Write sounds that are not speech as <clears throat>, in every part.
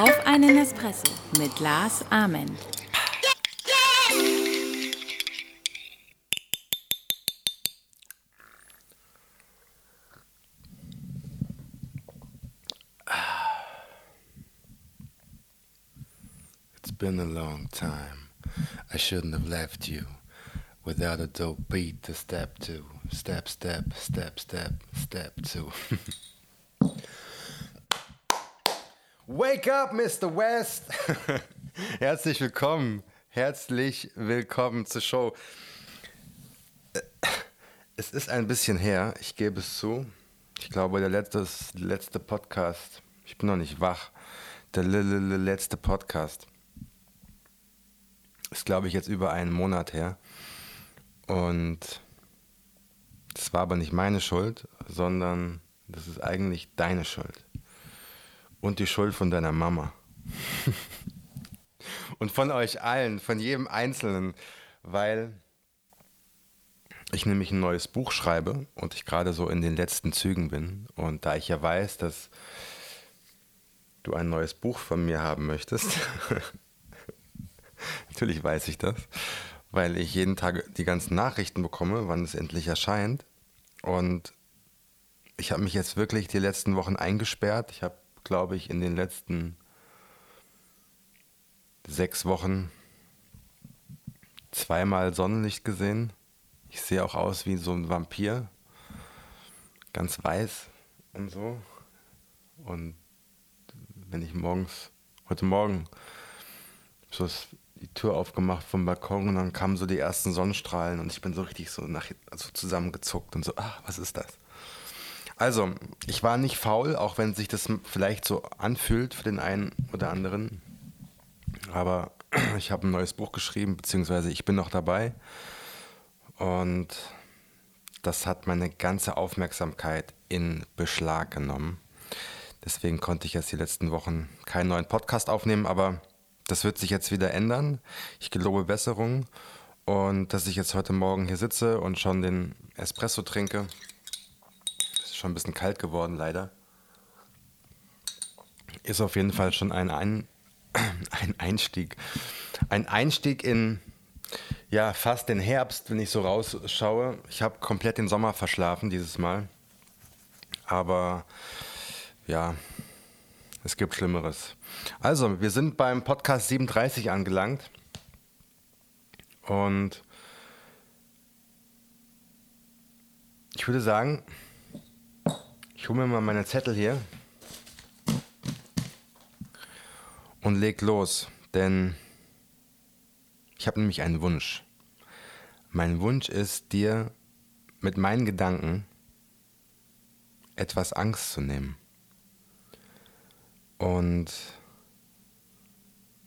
Auf einen Espresso mit Lars Amen. It's been a long time. I shouldn't have left you without a dope beat to step to. Step, step, step, step, step to. <laughs> Wake up, Mr. West! <laughs> Herzlich willkommen. Herzlich willkommen zur Show. Es ist ein bisschen her, ich gebe es zu. Ich glaube, der letzte, letzte Podcast, ich bin noch nicht wach, der letzte Podcast ist, glaube ich, jetzt über einen Monat her. Und das war aber nicht meine Schuld, sondern das ist eigentlich deine Schuld. Und die Schuld von deiner Mama. <laughs> und von euch allen, von jedem Einzelnen, weil ich nämlich ein neues Buch schreibe und ich gerade so in den letzten Zügen bin. Und da ich ja weiß, dass du ein neues Buch von mir haben möchtest, <laughs> natürlich weiß ich das, weil ich jeden Tag die ganzen Nachrichten bekomme, wann es endlich erscheint. Und ich habe mich jetzt wirklich die letzten Wochen eingesperrt. Ich habe, glaube ich, in den letzten sechs Wochen zweimal Sonnenlicht gesehen. Ich sehe auch aus wie so ein Vampir. Ganz weiß und so. Und wenn ich morgens, heute Morgen, so das die Tür aufgemacht vom Balkon und dann kamen so die ersten Sonnenstrahlen und ich bin so richtig so nach, also zusammengezuckt und so, ach, was ist das? Also, ich war nicht faul, auch wenn sich das vielleicht so anfühlt für den einen oder anderen. Aber <clears throat> ich habe ein neues Buch geschrieben, beziehungsweise ich bin noch dabei. Und das hat meine ganze Aufmerksamkeit in Beschlag genommen. Deswegen konnte ich jetzt die letzten Wochen keinen neuen Podcast aufnehmen, aber das wird sich jetzt wieder ändern. Ich gelobe Besserung. Und dass ich jetzt heute Morgen hier sitze und schon den Espresso trinke. Ist schon ein bisschen kalt geworden, leider. Ist auf jeden Fall schon ein, ein, <clears throat> ein Einstieg. Ein Einstieg in ja, fast den Herbst, wenn ich so rausschaue. Ich habe komplett den Sommer verschlafen dieses Mal. Aber ja, es gibt Schlimmeres. Also, wir sind beim Podcast 37 angelangt. Und ich würde sagen, ich hole mir mal meine Zettel hier und leg los, denn ich habe nämlich einen Wunsch. Mein Wunsch ist, dir mit meinen Gedanken etwas Angst zu nehmen. Und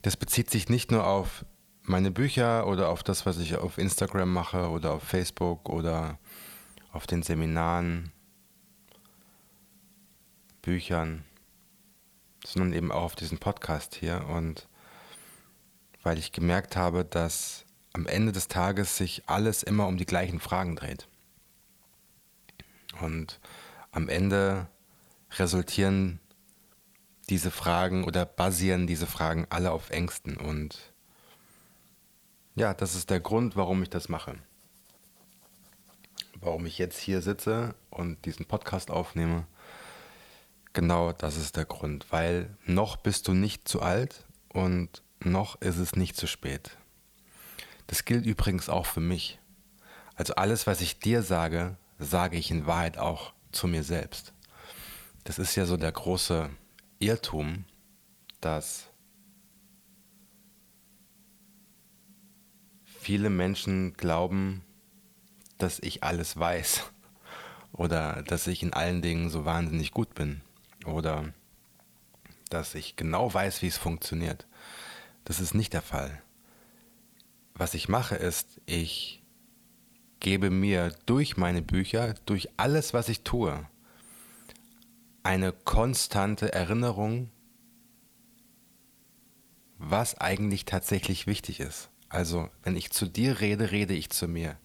das bezieht sich nicht nur auf meine Bücher oder auf das, was ich auf Instagram mache oder auf Facebook oder auf den Seminaren, Büchern, sondern eben auch auf diesen Podcast hier. Und weil ich gemerkt habe, dass am Ende des Tages sich alles immer um die gleichen Fragen dreht. Und am Ende resultieren diese Fragen oder basieren diese Fragen alle auf Ängsten. Und ja, das ist der Grund, warum ich das mache. Warum ich jetzt hier sitze und diesen Podcast aufnehme. Genau das ist der Grund, weil noch bist du nicht zu alt und noch ist es nicht zu spät. Das gilt übrigens auch für mich. Also alles, was ich dir sage, sage ich in Wahrheit auch zu mir selbst. Das ist ja so der große Irrtum, dass viele Menschen glauben, dass ich alles weiß <laughs> oder dass ich in allen Dingen so wahnsinnig gut bin oder dass ich genau weiß, wie es funktioniert. Das ist nicht der Fall. Was ich mache ist, ich gebe mir durch meine Bücher, durch alles, was ich tue, eine konstante Erinnerung, was eigentlich tatsächlich wichtig ist. Also, wenn ich zu dir rede, rede ich zu mir.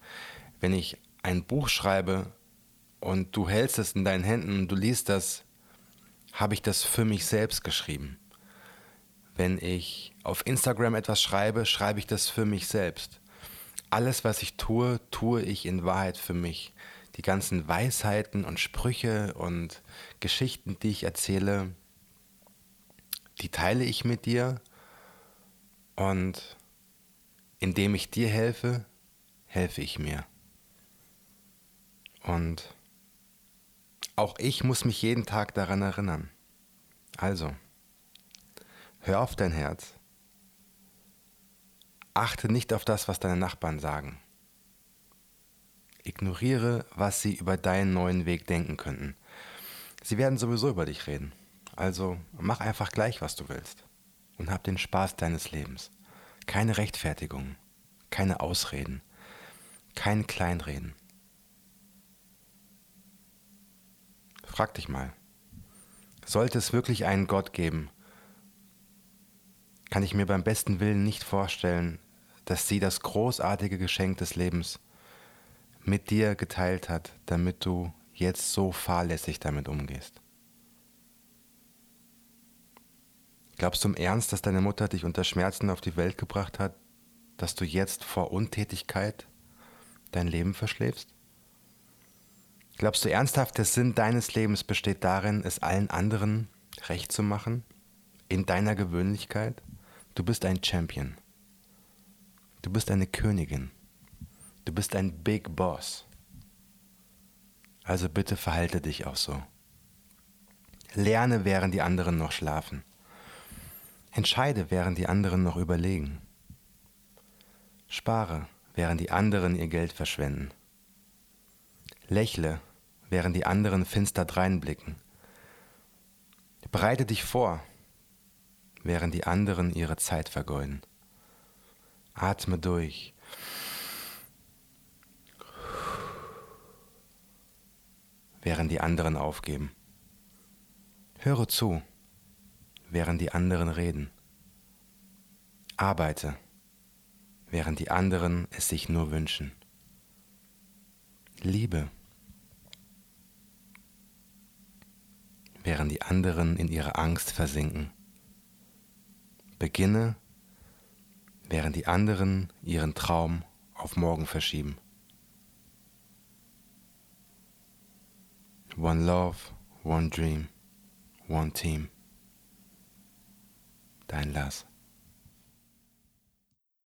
Wenn ich ein Buch schreibe, und du hältst es in deinen Händen und du liest das, habe ich das für mich selbst geschrieben. Wenn ich auf Instagram etwas schreibe, schreibe ich das für mich selbst. Alles, was ich tue, tue ich in Wahrheit für mich. Die ganzen Weisheiten und Sprüche und Geschichten, die ich erzähle, die teile ich mit dir und indem ich dir helfe, helfe ich mir. Und auch ich muss mich jeden Tag daran erinnern. Also, hör auf dein Herz. Achte nicht auf das, was deine Nachbarn sagen. Ignoriere, was sie über deinen neuen Weg denken könnten. Sie werden sowieso über dich reden. Also mach einfach gleich, was du willst. Und hab den Spaß deines Lebens. Keine Rechtfertigung, keine Ausreden, kein Kleinreden. Frag dich mal, sollte es wirklich einen Gott geben, kann ich mir beim besten Willen nicht vorstellen, dass sie das großartige Geschenk des Lebens mit dir geteilt hat, damit du jetzt so fahrlässig damit umgehst. Glaubst du im Ernst, dass deine Mutter dich unter Schmerzen auf die Welt gebracht hat, dass du jetzt vor Untätigkeit dein Leben verschläfst? Glaubst du ernsthaft, der Sinn deines Lebens besteht darin, es allen anderen recht zu machen? In deiner Gewöhnlichkeit? Du bist ein Champion. Du bist eine Königin. Du bist ein Big Boss. Also bitte verhalte dich auch so. Lerne, während die anderen noch schlafen. Entscheide, während die anderen noch überlegen. Spare, während die anderen ihr Geld verschwenden. Lächle, während die anderen finster dreinblicken. Bereite dich vor, während die anderen ihre Zeit vergeuden. Atme durch. Während die anderen aufgeben. Höre zu während die anderen reden. Arbeite, während die anderen es sich nur wünschen. Liebe, während die anderen in ihre Angst versinken. Beginne, während die anderen ihren Traum auf morgen verschieben. One love, one dream, one team. Dein Lars.